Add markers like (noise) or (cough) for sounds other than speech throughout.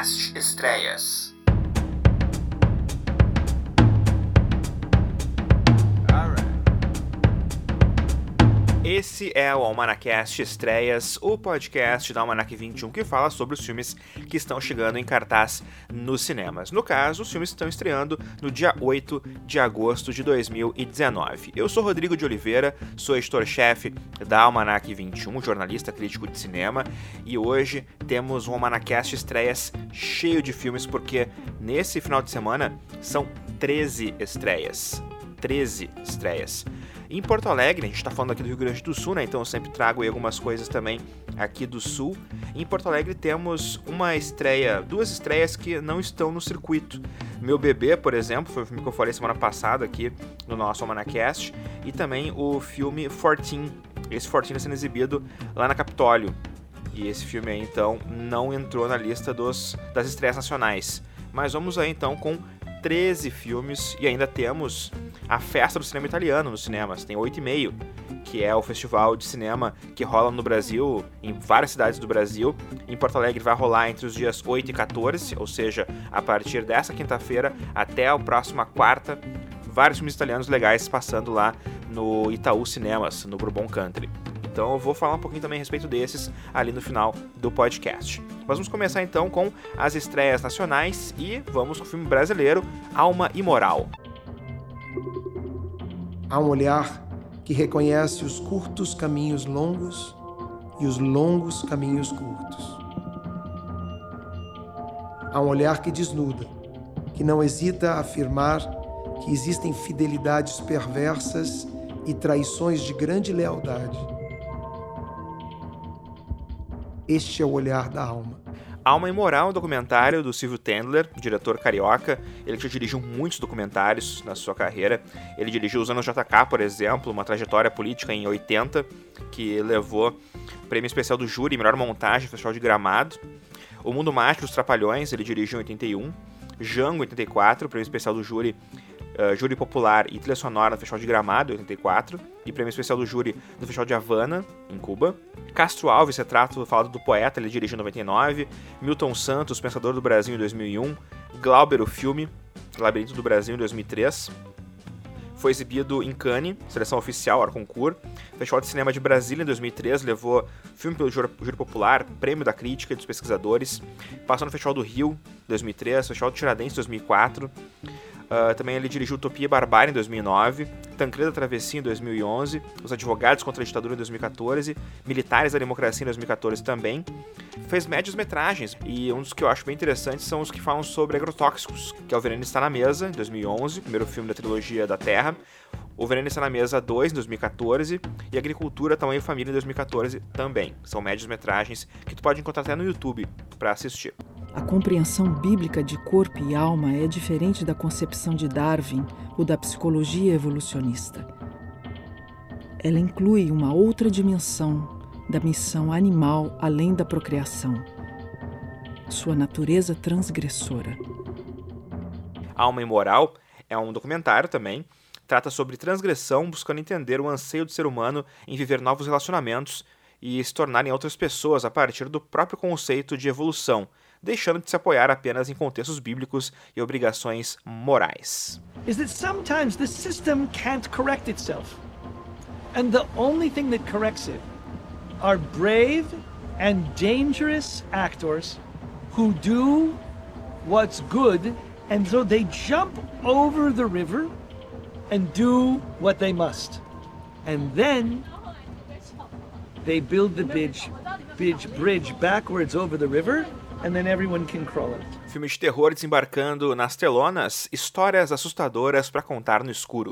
Almanacast Estreias. Esse é o Almanacast Estreias, o podcast da Almanac 21 que fala sobre os filmes que estão chegando em cartaz nos cinemas. No caso, os filmes estão estreando no dia 8 de agosto de 2019. Eu sou Rodrigo de Oliveira, sou editor-chefe da Almanac 21, jornalista crítico de cinema, e hoje temos um Almanacast Estreias cheio de filmes porque nesse final de semana são 13 estreias. 13 estreias. Em Porto Alegre, a gente está falando aqui do Rio Grande do Sul, né? Então eu sempre trago algumas coisas também aqui do Sul. Em Porto Alegre temos uma estreia, duas estreias que não estão no circuito. Meu Bebê, por exemplo, foi o filme que eu falei semana passada aqui no nosso Almanacast. E também o filme Fortin. Esse Fortin está sendo exibido lá na Capitólio. E esse filme aí, então, não entrou na lista dos, das estreias nacionais. Mas vamos aí, então, com 13 filmes e ainda temos a Festa do Cinema Italiano nos cinemas, tem 8,5, que é o festival de cinema que rola no Brasil, em várias cidades do Brasil. Em Porto Alegre vai rolar entre os dias 8 e 14, ou seja, a partir dessa quinta-feira até a próxima quarta, vários filmes italianos legais passando lá no Itaú Cinemas, no Bourbon Country. Então eu vou falar um pouquinho também a respeito desses ali no final do podcast. Mas vamos começar então com as estreias nacionais e vamos com o filme brasileiro Alma Imoral. Há um olhar que reconhece os curtos caminhos longos e os longos caminhos curtos. Há um olhar que desnuda, que não hesita a afirmar que existem fidelidades perversas e traições de grande lealdade este é o olhar da alma. Alma Imoral é um documentário do Silvio Tendler, diretor carioca. Ele já dirigiu muitos documentários na sua carreira. Ele dirigiu Os Anos JK, por exemplo, uma trajetória política em 80, que levou prêmio especial do júri, melhor montagem, Festival de Gramado. O Mundo Mágico dos Trapalhões, ele dirigiu em 81. Jango, 84, prêmio especial do júri uh, Júri Popular e Trilha Sonora no Festival de Gramado, em 84, e Prêmio Especial do Júri no Festival de Havana, em Cuba. Castro Alves, retrato falado do poeta, ele dirigiu em 99. Milton Santos, Pensador do Brasil, em 2001. Glauber, o filme, Labirinto do Brasil, em 2003 foi exibido em Cannes, seleção oficial, Arconcourt. Festival de Cinema de Brasília, em 2003, levou filme pelo Júri, Popular, Prêmio da Crítica e dos Pesquisadores. Passou no Festival do Rio, 2003, Festival do Tiradentes, 2004. Uh, também ele dirigiu Utopia e Barbárie em 2009, Tancreda Travessia em 2011, Os Advogados contra a Ditadura em 2014, Militares da Democracia em 2014 também. Fez médias metragens e um dos que eu acho bem interessantes são os que falam sobre agrotóxicos, que é O Veneno Está na Mesa, em 2011, primeiro filme da trilogia da Terra, O Veneno Está na Mesa 2, em 2014, e Agricultura, Tamanho e Família, em 2014 também. São médias metragens que tu pode encontrar até no YouTube para assistir. A compreensão bíblica de corpo e alma é diferente da concepção de Darwin ou da psicologia evolucionista. Ela inclui uma outra dimensão da missão animal além da procriação, sua natureza transgressora. Alma Imoral é um documentário também, trata sobre transgressão, buscando entender o anseio do ser humano em viver novos relacionamentos e se tornarem outras pessoas a partir do próprio conceito de evolução deixando de se apoiar apenas em contextos bíblicos e obrigações morais. Is that sometimes the system can't correct itself. And the only thing that corrects it are brave and dangerous actors who do what's good and so they jump over the river and do what they must. And then they build the bridge, bridge, bridge backwards over the river and then everyone can crawl it. Filme de terror desembarcando nas telonas, histórias assustadoras para contar no escuro.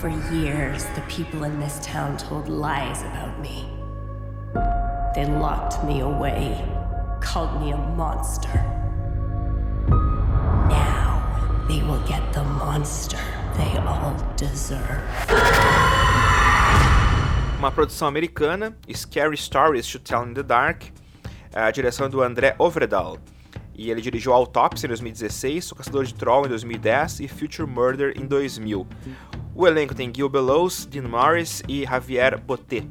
For years, the people in this town told lies about me. They locked me away, called me a monster. Now, they will get the monster they all deserve. Uma produção americana, Scary Stories to Tell in the Dark, a direção do André Overdahl. E ele dirigiu Autopsy em 2016, O Caçador de Troll em 2010 e Future Murder em 2000. O elenco tem Gil Bellows, Dean Morris e Javier Botet.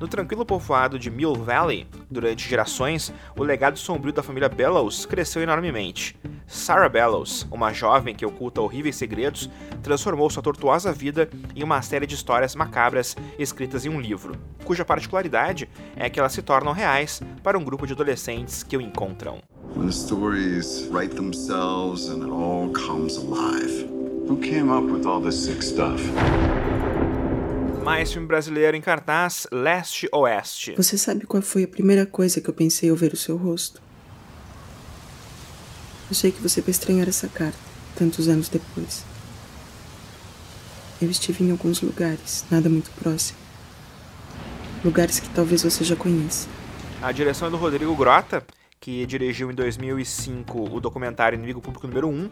No tranquilo povoado de Mill Valley, durante gerações, o legado sombrio da família Bellows cresceu enormemente. Sarah Bellows, uma jovem que oculta horríveis segredos, transformou sua tortuosa vida em uma série de histórias macabras escritas em um livro, cuja particularidade é que elas se tornam reais para um grupo de adolescentes que o encontram. When the stories write themselves and it all comes alive. Who came up with all this sick stuff? Mais filme brasileiro em cartaz, Leste Oeste. Você sabe qual foi a primeira coisa que eu pensei ao ver o seu rosto? Achei que você vai estranhar essa carta, tantos anos depois. Eu estive em alguns lugares, nada muito próximo. Lugares que talvez você já conheça. A direção é do Rodrigo Grota, que dirigiu em 2005 o documentário Inimigo Público número 1,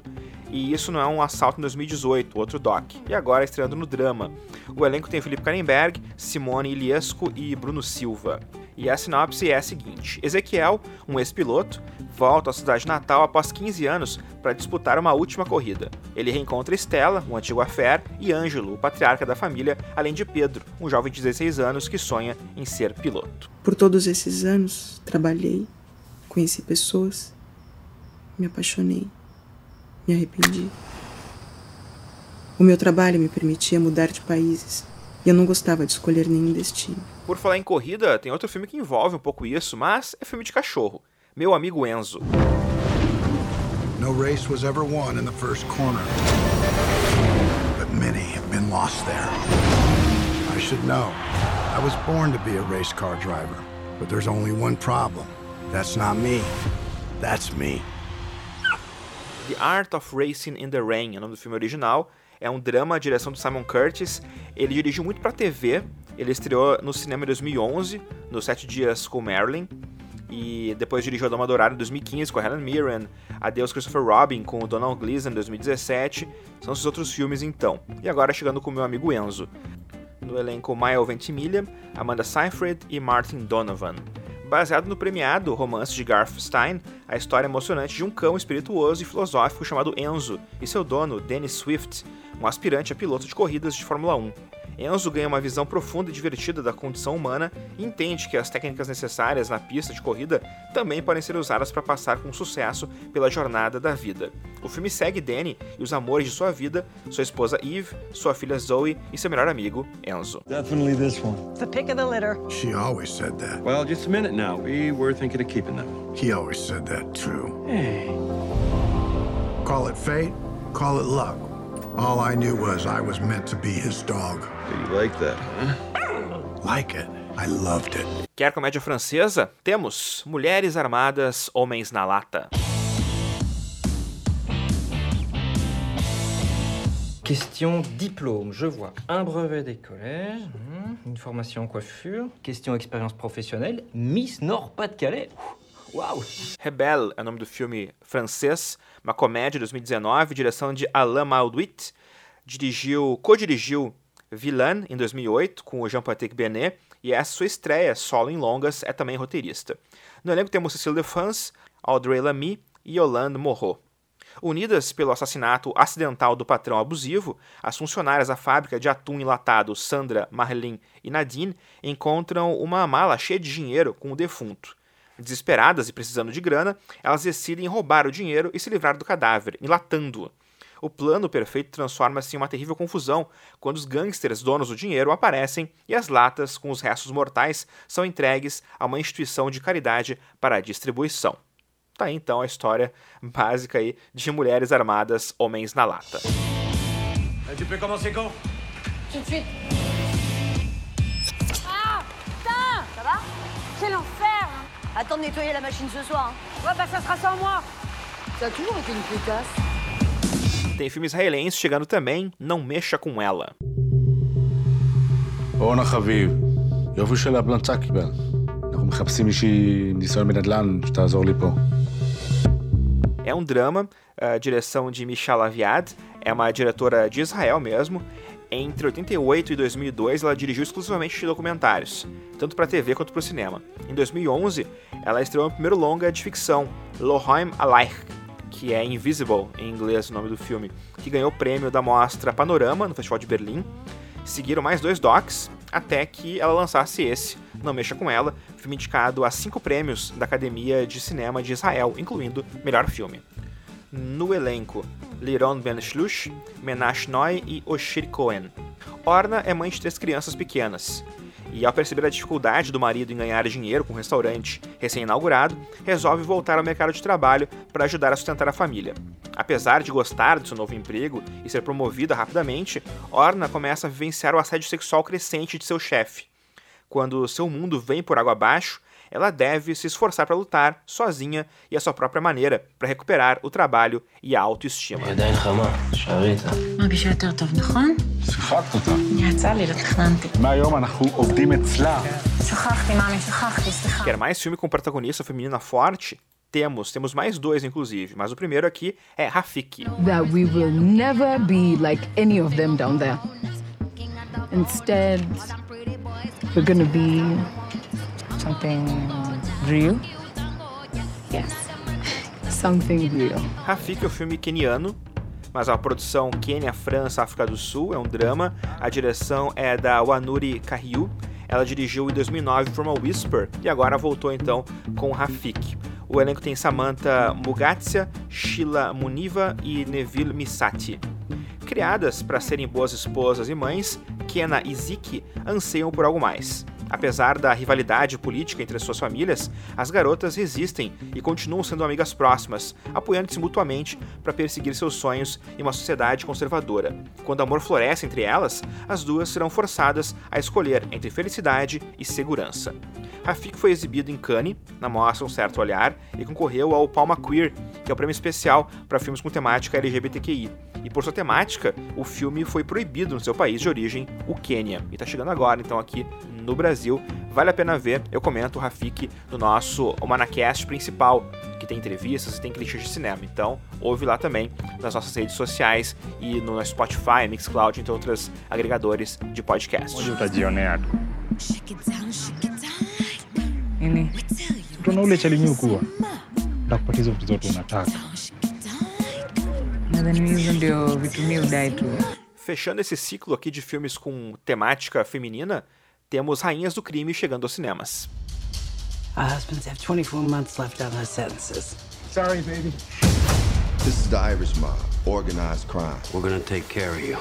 e isso não é um assalto em 2018, outro doc. E agora estreando no drama. O elenco tem Felipe Karenberg, Simone Iliesco e Bruno Silva. E a sinopse é a seguinte: Ezequiel, um ex-piloto, volta à cidade natal após 15 anos para disputar uma última corrida. Ele reencontra Estela, um antigo affair, e Ângelo, o patriarca da família, além de Pedro, um jovem de 16 anos que sonha em ser piloto. Por todos esses anos, trabalhei, Conheci pessoas, me apaixonei, me arrependi. O meu trabalho me permitia mudar de países e eu não gostava de escolher nenhum destino. Por falar em corrida, tem outro filme que envolve um pouco isso, mas é filme de cachorro. Meu amigo Enzo. No race was ever won in the first corner. But many have been lost there. I should know. I was born to be a race car driver, but there's only one problem. That's not me. That's me. The Art of Racing in the Rain é o nome do filme original. É um drama, a direção do Simon Curtis. Ele dirigiu muito para TV. Ele estreou no cinema em 2011, nos Sete Dias com Marilyn. E depois dirigiu A Dama Dourada em 2015 com a Helen Mirren, Adeus Christopher Robin com o Donald Gleason em 2017. São esses outros filmes então. E agora chegando com o meu amigo Enzo. No elenco Maya Ventimiglia, Amanda Seyfried e Martin Donovan baseado no premiado romance de Garth Stein, a história emocionante de um cão espirituoso e filosófico chamado Enzo e seu dono, Dennis Swift, um aspirante a piloto de corridas de Fórmula 1. Enzo ganha uma visão profunda e divertida da condição humana e entende que as técnicas necessárias na pista de corrida também podem ser usadas para passar com sucesso pela jornada da vida. O filme segue Danny e os amores de sua vida, sua esposa Eve, sua filha Zoe e seu melhor amigo Enzo. Definitely this one. The pick of the litter. She always said that. Well, just a minute now. We were thinking of keeping them. He always said that too. Hey. Call it fate, call it luck. All I knew was I was meant to be his dog. You like that, huh? Like it. I loved it. Quer comédia francesa? Temos Mulheres Armadas, Homens na Lata. Question diplôme, je vois un brevet des collèges, hmm, une formation en coiffure, question expérience professionnelle, Miss Nord-Pas-de-Calais. Uau! Rebelle é o nome do filme francês, uma comédia de 2019, direção de Alain Mauduit, dirigiu, co-dirigiu Villain em 2008 com o Jean-Patrick Benet e essa sua estreia solo em longas é também roteirista. No elenco temos Cecile Defans, Audrey Lamy e Yolande Moreau. Unidas pelo assassinato acidental do patrão abusivo, as funcionárias da fábrica de atum enlatado Sandra, Marlene e Nadine encontram uma mala cheia de dinheiro com o defunto. Desesperadas e precisando de grana, elas decidem roubar o dinheiro e se livrar do cadáver, enlatando-o. O plano perfeito transforma-se em uma terrível confusão quando os gangsters donos do dinheiro aparecem e as latas com os restos mortais são entregues a uma instituição de caridade para a distribuição. Tá aí então a história básica aí de mulheres armadas, homens na lata. Ah Putain Ça va Quel enfer Attends de nettoyer la machine ce soir. Ouais, bah ça sera sans moi. Ça a toujours été une putasse. Tem filme israelense chegando também, Não Mexa Com Ela. אורנה חביב, יופי של המלצה קיבל. אנחנו מחפשים מישהי עם ניסיון בנדל"ן שתעזור לי פה. É um drama, a direção de Michal Aviad, é uma diretora de Israel mesmo. entre 88 e 2002, ela dirigiu exclusivamente documentários, tanto para TV quanto para o cinema. Em 2011, ela estreou o primeiro longa de ficção, Lohoim Alaich, que é Invisible em inglês o nome do filme, que ganhou o prêmio da mostra Panorama no Festival de Berlim. Seguiram mais dois docs, até que ela lançasse esse, Não Mexa Com Ela, filme indicado a cinco prêmios da Academia de Cinema de Israel, incluindo melhor filme. No elenco, Liron Ben Shlush, Menash Noy e Oshir Cohen. Orna é mãe de três crianças pequenas, e ao perceber a dificuldade do marido em ganhar dinheiro com o restaurante recém-inaugurado, resolve voltar ao mercado de trabalho para ajudar a sustentar a família. Apesar de gostar do seu novo emprego e ser promovida rapidamente, Orna começa a vivenciar o assédio sexual crescente de seu chefe. Quando seu mundo vem por água abaixo, ela deve se esforçar para lutar sozinha e à sua própria maneira para recuperar o trabalho e a autoestima. Quer mais filme com protagonista feminina forte? Temos, temos mais dois inclusive, mas o primeiro aqui é Rafiki. That we will never be like any of them down there. Instead, we're gonna be something real. Yes. (laughs) Something real. Rafiki é o filme keniano mas a produção Quênia, França, África do Sul é um drama. A direção é da Wanuri Kahyu. Ela dirigiu em 2009 From a Whisper e agora voltou então com Rafik. O elenco tem Samantha Mugatsia, Sheila Muniva e Neville Misati. Criadas para serem boas esposas e mães, Kena e Ziki anseiam por algo mais. Apesar da rivalidade política entre as suas famílias, as garotas resistem e continuam sendo amigas próximas, apoiando-se mutuamente para perseguir seus sonhos em uma sociedade conservadora. Quando o amor floresce entre elas, as duas serão forçadas a escolher entre felicidade e segurança. Rafik foi exibido em Cannes, na mostra Um Certo Olhar, e concorreu ao Palma Queer, que é o prêmio especial para filmes com temática LGBTQI. E por sua temática, o filme foi proibido no seu país de origem, o Quênia. E está chegando agora, então, aqui no Brasil. Vale a pena ver, eu comento o Rafik no nosso Manacast principal, que tem entrevistas e tem críticas de cinema. Então, ouve lá também nas nossas redes sociais e no Spotify, Mixcloud, entre outros agregadores de podcast. Ini, tunaule chalinyukuwa ndakupatiza mtoto unataka nadhani hizo ndio vitumia udai tu. Fechando esse ciclo aqui de filmes com temática feminina, temos Rainhas do Crime chegando aos cinemas. Our husbands have 24 months left on their sentences. Sorry, baby. This is the Irish mob, organized crime. We're gonna take care of you.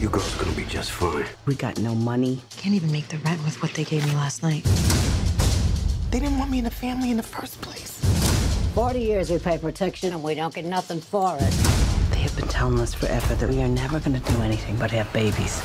You girls are gonna be just fine. We got no money. Can't even make the rent with what they gave me last night. They didn't want me in the family in the first place. 40 years we pay protection and we don't get nothing for it. They have been telling us forever that we are never gonna do anything but have babies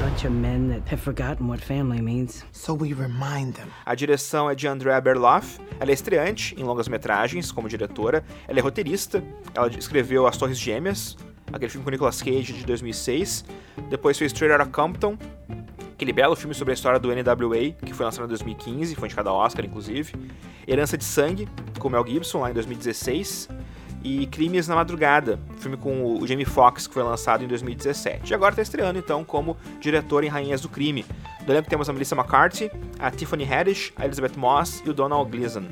bunch of men that have forgotten what family means. So we remind them. A direção é de Andrea Berloff. Ela é estreante em longas metragens como diretora. Ela é roteirista. Ela escreveu As Torres Gêmeas, aquele filme com Nicolas Cage de 2006. Depois fez Straight Outta Compton, aquele belo filme sobre a história do NWA, que foi lançado em 2015, foi indicado ao Oscar, inclusive. Herança de Sangue, com Mel Gibson, lá em 2016 e Crimes na Madrugada, filme com o Jamie Foxx que foi lançado em 2017. E agora está estreando então como diretor em Rainhas do Crime. Do elenco temos a Melissa McCarthy, a Tiffany Haddish, a Elizabeth Moss e o Donald Gleason.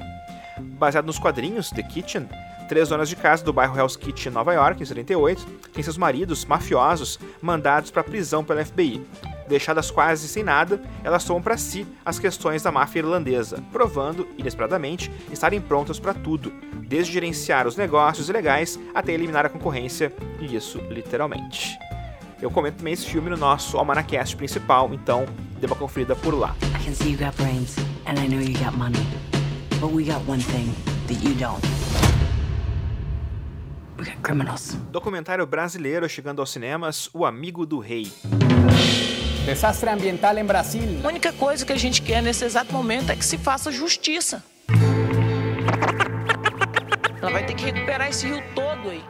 Baseado nos quadrinhos The Kitchen, três donas de casa do bairro Hell's Kitchen, Nova York, em 78, têm seus maridos mafiosos mandados para prisão pela FBI. Deixadas quase sem nada, elas tomam para si as questões da máfia irlandesa, provando, inesperadamente, estarem prontas para tudo, desde gerenciar os negócios ilegais até eliminar a concorrência, e isso literalmente. Eu comento também esse filme no nosso Almanacast principal, então dê uma conferida por lá. I can see you got brains, and I know you got money. But we got one thing that you don't. We got criminals. Documentário brasileiro chegando aos cinemas, O Amigo do Rei. Desastre ambiental em Brasil. A única coisa que a gente quer nesse exato momento é que se faça justiça. (laughs) Ela vai ter que recuperar esse rio todo aí.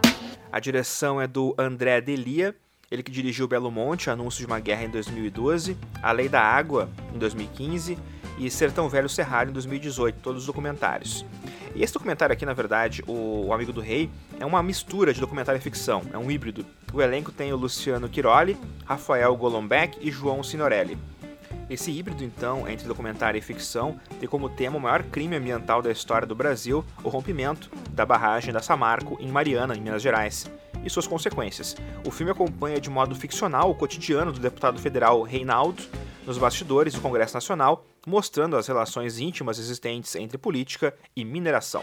A direção é do André Delia, ele que dirigiu Belo Monte, Anúncio de uma Guerra em 2012, A Lei da Água em 2015 e Sertão Velho Serralho em 2018, todos os documentários. E esse documentário aqui, na verdade, o, Amigo do Rei, é uma mistura de documentário e ficção, é um híbrido. O elenco tem o Luciano Quiroli, Rafael Golombek e João Signorelli. Esse híbrido, então, entre documentário e ficção, tem como tema o maior crime ambiental da história do Brasil, o rompimento da barragem da Samarco em Mariana, em Minas Gerais, e suas consequências. O filme acompanha de modo ficcional o cotidiano do deputado federal Reinaldo, nos bastidores do Congresso Nacional, mostrando as relações íntimas existentes entre política e mineração.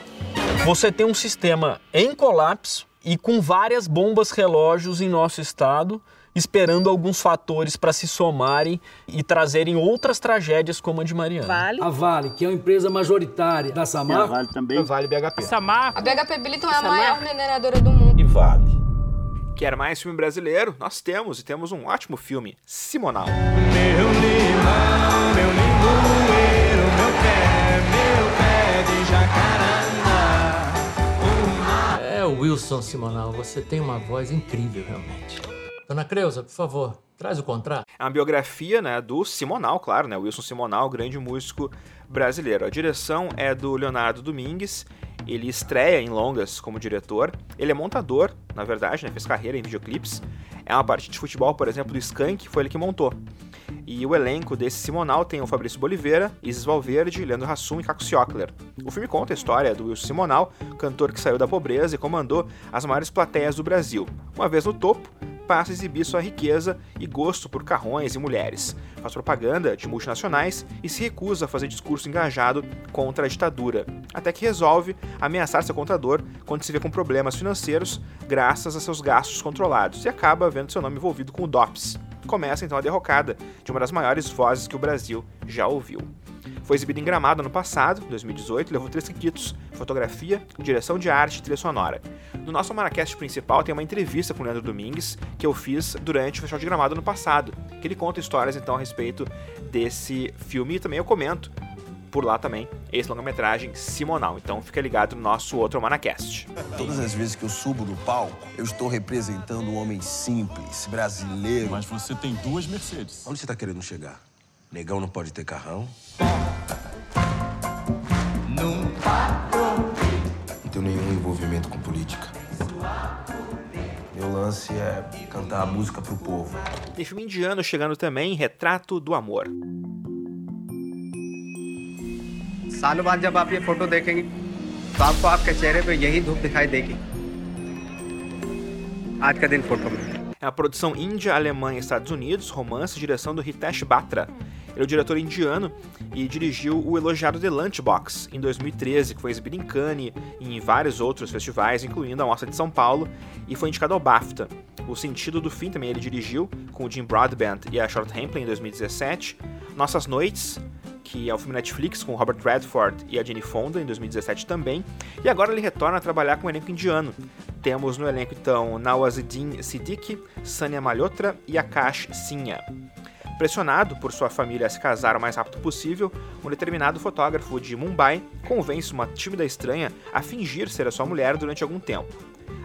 Você tem um sistema em colapso e com várias bombas relógios em nosso estado, esperando alguns fatores para se somarem e trazerem outras tragédias como a de Mariana. Vale. A Vale, que é uma empresa majoritária da Samar. E a Vale também. A Vale BHP. Samar. A BHP Billiton é a maior mineradora do mundo. E Vale. Quer mais filme brasileiro? Nós temos, e temos um ótimo filme, Simonal. Meu limão, meu limoeiro, meu pé, meu pé de jacarandá. É, Wilson Simonal, você tem uma voz incrível, realmente. Dona Creuza, por favor, traz o contrato. É uma biografia né, do Simonal, claro, né, Wilson Simonal, grande músico brasileiro. A direção é do Leonardo Domingues, ele estreia em longas como diretor, ele é montador, na verdade, né, fez carreira em videoclipes. É uma partida de futebol, por exemplo, do Skank, foi ele que montou. E o elenco desse Simonal tem o Fabrício Boliveira, Isis Valverde, Leandro Hassum e Caco Siocler. O filme conta a história do Wilson Simonal, cantor que saiu da pobreza e comandou as maiores plateias do Brasil. Uma vez no topo, passa a exibir sua riqueza e gosto por carrões e mulheres. Faz propaganda de multinacionais e se recusa a fazer discurso engajado contra a ditadura, até que resolve ameaçar seu contador quando se vê com problemas financeiros graças a seus gastos controlados e acaba vendo seu nome envolvido com o DOPS. Começa então a derrocada de uma das maiores vozes que o Brasil já ouviu. Foi exibido em Gramado ano passado, 2018, levou três requisitos: fotografia, direção de arte e trilha sonora. No nosso Maracast principal tem uma entrevista com o Leandro Domingues que eu fiz durante o Festival de Gramado ano passado, que ele conta histórias então a respeito desse filme e também eu comento por lá também esse longa-metragem Simonal. Então fica ligado no nosso outro Manacast. Todas as vezes que eu subo no palco, eu estou representando um homem simples, brasileiro. Mas você tem duas Mercedes. Onde você está querendo chegar? Negão não pode ter carrão? Não parou. Não tenho nenhum envolvimento com política. Meu lance é cantar a música pro povo. Tem filme indiano chegando também, Retrato do Amor. सालों बाद जब आप ये फोटो देखेंगे तो आपको आपके चेहरे पे यही धूप दिखाई देगी आज का दिन फोटो में uma produção índia, alemã e Estados Unidos, romance, direção do Hitesh Batra. Ele é o diretor indiano e dirigiu o elogiado The Lunchbox em 2013, que foi exibido em Cannes e em vários outros festivais, incluindo a Mostra de São Paulo, e foi indicado ao BAFTA. O Sentido do Fim também ele dirigiu, com o Jim Broadbent e a Charlotte Rampling em 2017. Nossas Noites, que é o filme Netflix com Robert Redford e a Jane Fonda em 2017 também. E agora ele retorna a trabalhar com o elenco indiano. Temos no elenco então Nawazuddin Siddiqui, Sania Malhotra e Akash Sinha. Pressionado por sua família a se casar o mais rápido possível, um determinado fotógrafo de Mumbai convence uma tímida estranha a fingir ser a sua mulher durante algum tempo.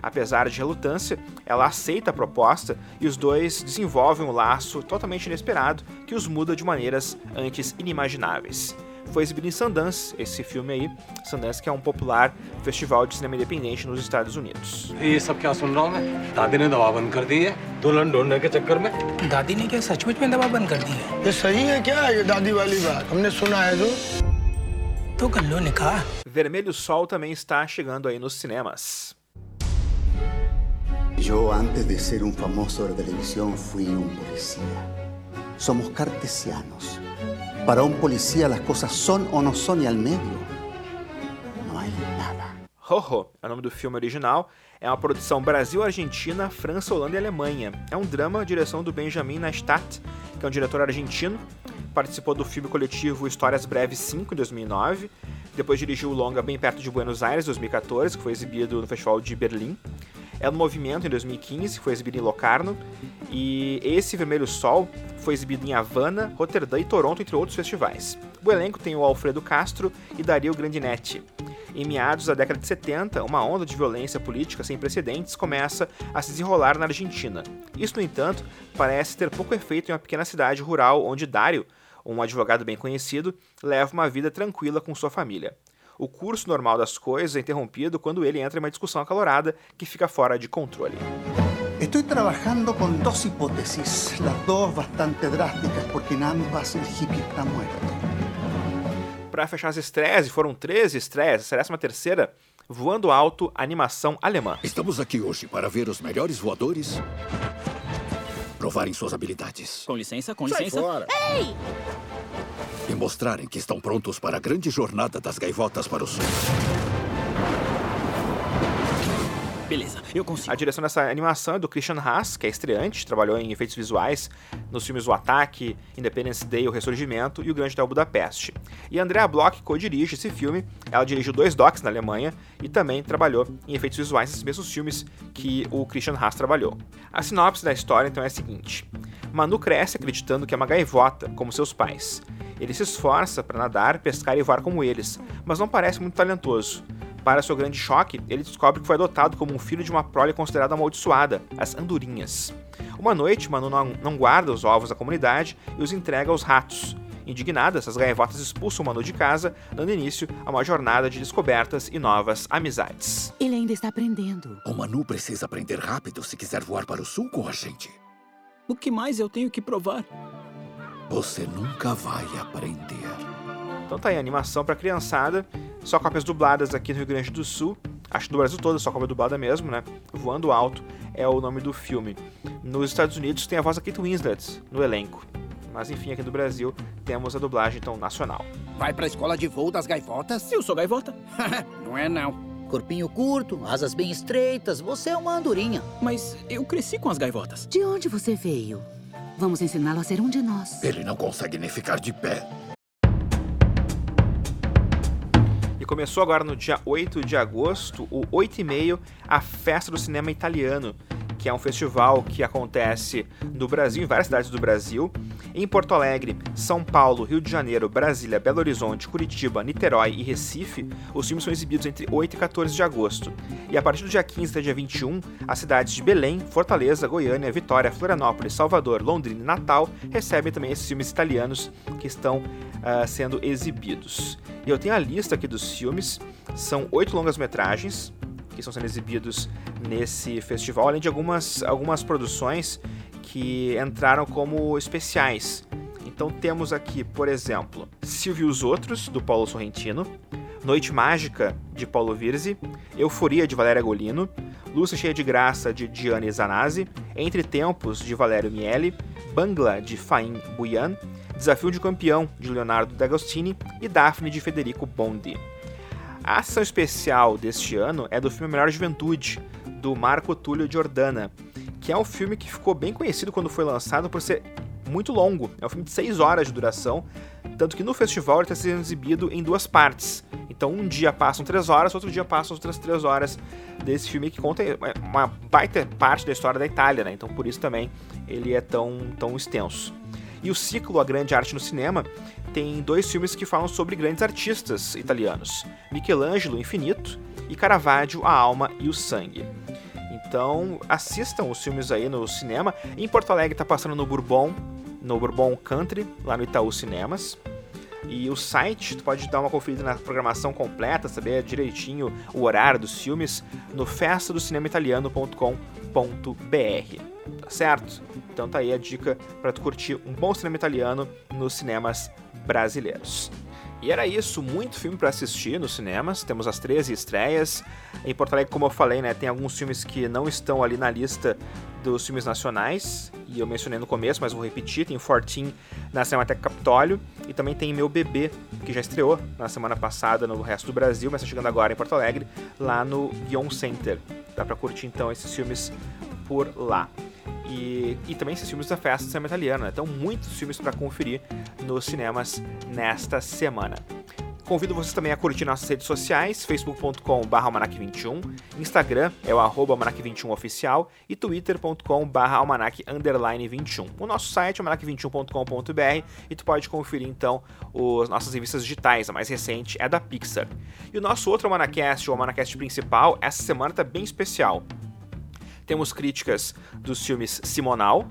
Apesar de relutância, ela aceita a proposta e os dois desenvolvem um laço totalmente inesperado que os muda de maneiras antes inimagináveis Foi exibido em Sundance, esse filme aí, Sundance que é um popular festival de cinema independente nos Estados Unidos. ये सब क्या सुन रहा हूँ मैं दादी ने दवा बंद कर दी है दुल्हन ढूंढने के चक्कर में दादी ने क्या सचमुच में दवा बंद कर दी है ये सही है क्या ये दादी वाली बात हमने सुना है जो तो कर लो निकाह Vermelho Sol também está chegando aí nos cinemas. Yo antes de ser un famoso de televisión fui un policía. Somos cartesianos. Para un policía las cosas son o no son y al medio no hay nada. Ho-Ho é o nome do filme original. É uma produção Brasil-Argentina, França, Holanda e Alemanha. É um drama, direção do Benjamin Nastat, que é um diretor argentino. Participou do filme coletivo Histórias Breves 5 em 2009. Depois dirigiu o longa Bem Perto de Buenos Aires, 2014, que foi exibido no Festival de Berlim. É no Movimento em 2015, que foi exibido em Locarno. E esse Vermelho Sol foi exibido em Havana, Roterdã e Toronto, entre outros festivais. O elenco tem o Alfredo Castro e Dario Grandinetti. Em meados da década de 70, uma onda de violência política sem precedentes começa a se desenrolar na Argentina. Isso, no entanto, parece ter pouco efeito em uma pequena cidade rural onde Dario, um advogado bem conhecido, leva uma vida tranquila com sua família. O curso normal das coisas é interrompido quando ele entra em uma discussão acalorada que fica fora de controle. Estoy trabajando con dos hipótesis, las dos bastante drásticas, porque en ambas el hippie está muerto. Para fechar as estreias, e foram 13 estreias, essa é a terceira, Voando Alto, animação alemã. Estamos aqui hoje para ver os melhores voadores provarem suas habilidades. Com licença, com Sai licença. fora. Ei! E mostrarem que estão prontos para a grande jornada das gaivotas para o sul. Beleza, eu consigo. A direção dessa animação é do Christian Haas, que é estreante, trabalhou em efeitos visuais nos filmes O Ataque, Independence Day, O Ressurgimento e O Grande Hotel Budapeste. E Andrea Bloch co-dirige esse filme, ela dirigiu dois docs na Alemanha e também trabalhou em efeitos visuais nesses mesmos filmes que o Christian Haas trabalhou. A sinopse da história então é a seguinte: Manu cresce acreditando que é uma gaivota, como seus pais. Ele se esforça para nadar, pescar e voar como eles, mas não parece muito talentoso. Para seu grande choque, ele descobre que foi adotado como um filho de uma prole considerada amaldiçoada, as andorinhas. Uma noite, Manu não, guarda os ovos da comunidade e os entrega aos ratos. Indignadas, as gaivotas expulsam Manu de casa, dando início a uma jornada de descobertas e novas amizades. Ele ainda está aprendendo. O Manu precisa aprender rápido se quiser voar para o sul com a gente. O que mais eu tenho que provar? Você nunca vai aprender. Então tá aí, animação pra criançada, só cópias dubladas aqui no Rio Grande do Sul. Acho que no Brasil todo, só cópia dublada mesmo, né? Voando Alto é o nome do filme. Nos Estados Unidos tem a voz da Kate Winslet no elenco. Mas enfim, aqui no Brasil temos a dublagem então nacional. Vai pra escola de voo das gaivotas? Eu sou gaivota. (laughs) não é não. Corpinho curto, asas bem estreitas, você é uma andorinha. Mas eu cresci com as gaivotas. De onde você veio? Vamos ensiná-lo a ser um de nós. Ele não consegue nem ficar de pé. E começou agora no dia 8 de agosto, o 8 e meio, a Festa do Cinema Italiano, que é um festival que acontece no Brasil, em várias cidades do Brasil, em Porto Alegre, São Paulo, Rio de Janeiro, Brasília, Belo Horizonte, Curitiba, Niterói e Recife. Os filmes são exibidos entre 8 e 14 de agosto. E a partir do dia 15 até dia 21, as cidades de Belém, Fortaleza, Goiânia, Vitória, Florianópolis, Salvador, Londrina e Natal recebem também esses filmes italianos que estão uh, sendo exibidos. E eu tenho a lista aqui dos filmes, são oito longas-metragens, que estão sendo exibidos nesse festival, além de algumas, algumas produções que entraram como especiais. Então temos aqui, por exemplo, Silvio e os Outros, do Paulo Sorrentino, Noite Mágica, de Paulo Virzi, Euforia, de Valéria Golino, Lúcia Cheia de Graça, de Gianni Zanazzi, Entre Tempos, de Valério Miele, Bangla, de Faim Buyan, Desafio de Campeão, de Leonardo D'Agostini e Daphne, de Federico Bondi. A ação especial deste ano é do filme Melhor Juventude, do Marco Túlio Giordana, que é um filme que ficou bem conhecido quando foi lançado por ser muito longo. É um filme de 6 horas de duração, tanto que no festival ele está sendo exibido em duas partes. Então um dia passam 3 horas, outro dia passam outras 3 horas desse filme que conta uma baita parte da história da Itália, né? Então por isso também ele é tão, tão extenso. E o ciclo A Grande Arte no Cinema tem dois filmes que falam sobre grandes artistas italianos: Michelangelo, Infinito, e Caravaggio, A Alma e o Sangue. Então assistam os filmes aí no cinema. Em Porto Alegre está passando no Bourbon, no Bourbon Country, lá no Itaú Cinemas. E o site, tu pode dar uma conferida na programação completa, saber direitinho o horário dos filmes no festadocinemaitaliano.com.br. Tá certo? Então tá aí a dica para tu curtir um bom cinema italiano nos cinemas brasileiros. E era isso, muito filme para assistir nos cinemas. Temos as 13 estreias. Em Porto Alegre, como eu falei, né, tem alguns filmes que não estão ali na lista dos filmes nacionais. E eu mencionei no começo, mas vou repetir. Tem Fortin na Cinemateca Capitólio. E também tem Meu Bebê, que já estreou na semana passada no resto do Brasil, mas está chegando agora em Porto Alegre, lá no Guion Center. Dá para curtir então esses filmes por lá. E, e, também esses filmes da festa do cinema italiano. Né? Então, muitos filmes para conferir nos cinemas nesta semana. Convido vocês também a curtir nossas redes sociais, facebook.com.br almanac21, Instagram é o arroba almanac21oficial e twitter.com.br almanac21. O nosso site é almanac21.com.br e tu pode conferir então as nossas revistas digitais, a mais recente é da Pixar. E o nosso outro Almanacast, o Almanacast principal, essa semana está bem especial. Temos críticas dos filmes Simonal,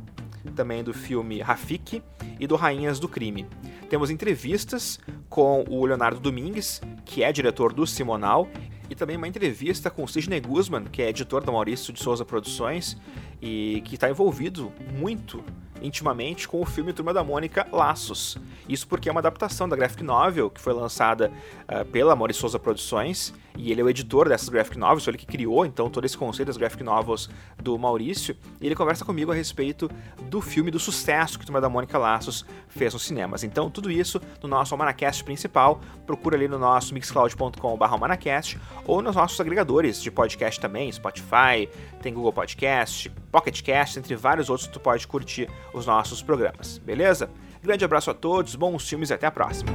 também do filme Rafik e do Rainhas do Crime. Temos entrevistas com o Leonardo Domingues, que é diretor do Simonal, e também uma entrevista com o Sidney Guzman, que é editor da Maurício de Souza Produções e que está envolvido muito intimamente com o filme Turma da Mônica Laços. Isso porque é uma adaptação da graphic novel que foi lançada uh, pela Maurício Souza Produções e ele é o editor dessas graphic novels, foi ele que criou então todo esse conceito das graphic novels do Maurício, e ele conversa comigo a respeito do filme do sucesso que Turma da Mônica Laços fez nos cinemas. Então, tudo isso no nosso Almanacast principal, procura ali no nosso mixcloud.com/almanacast ou nos nossos agregadores de podcast também, Spotify, tem Google Podcast, Pocket Cast, entre vários outros tu pode curtir os nossos programas. Beleza? Grande abraço a todos, bons filmes e até a próxima.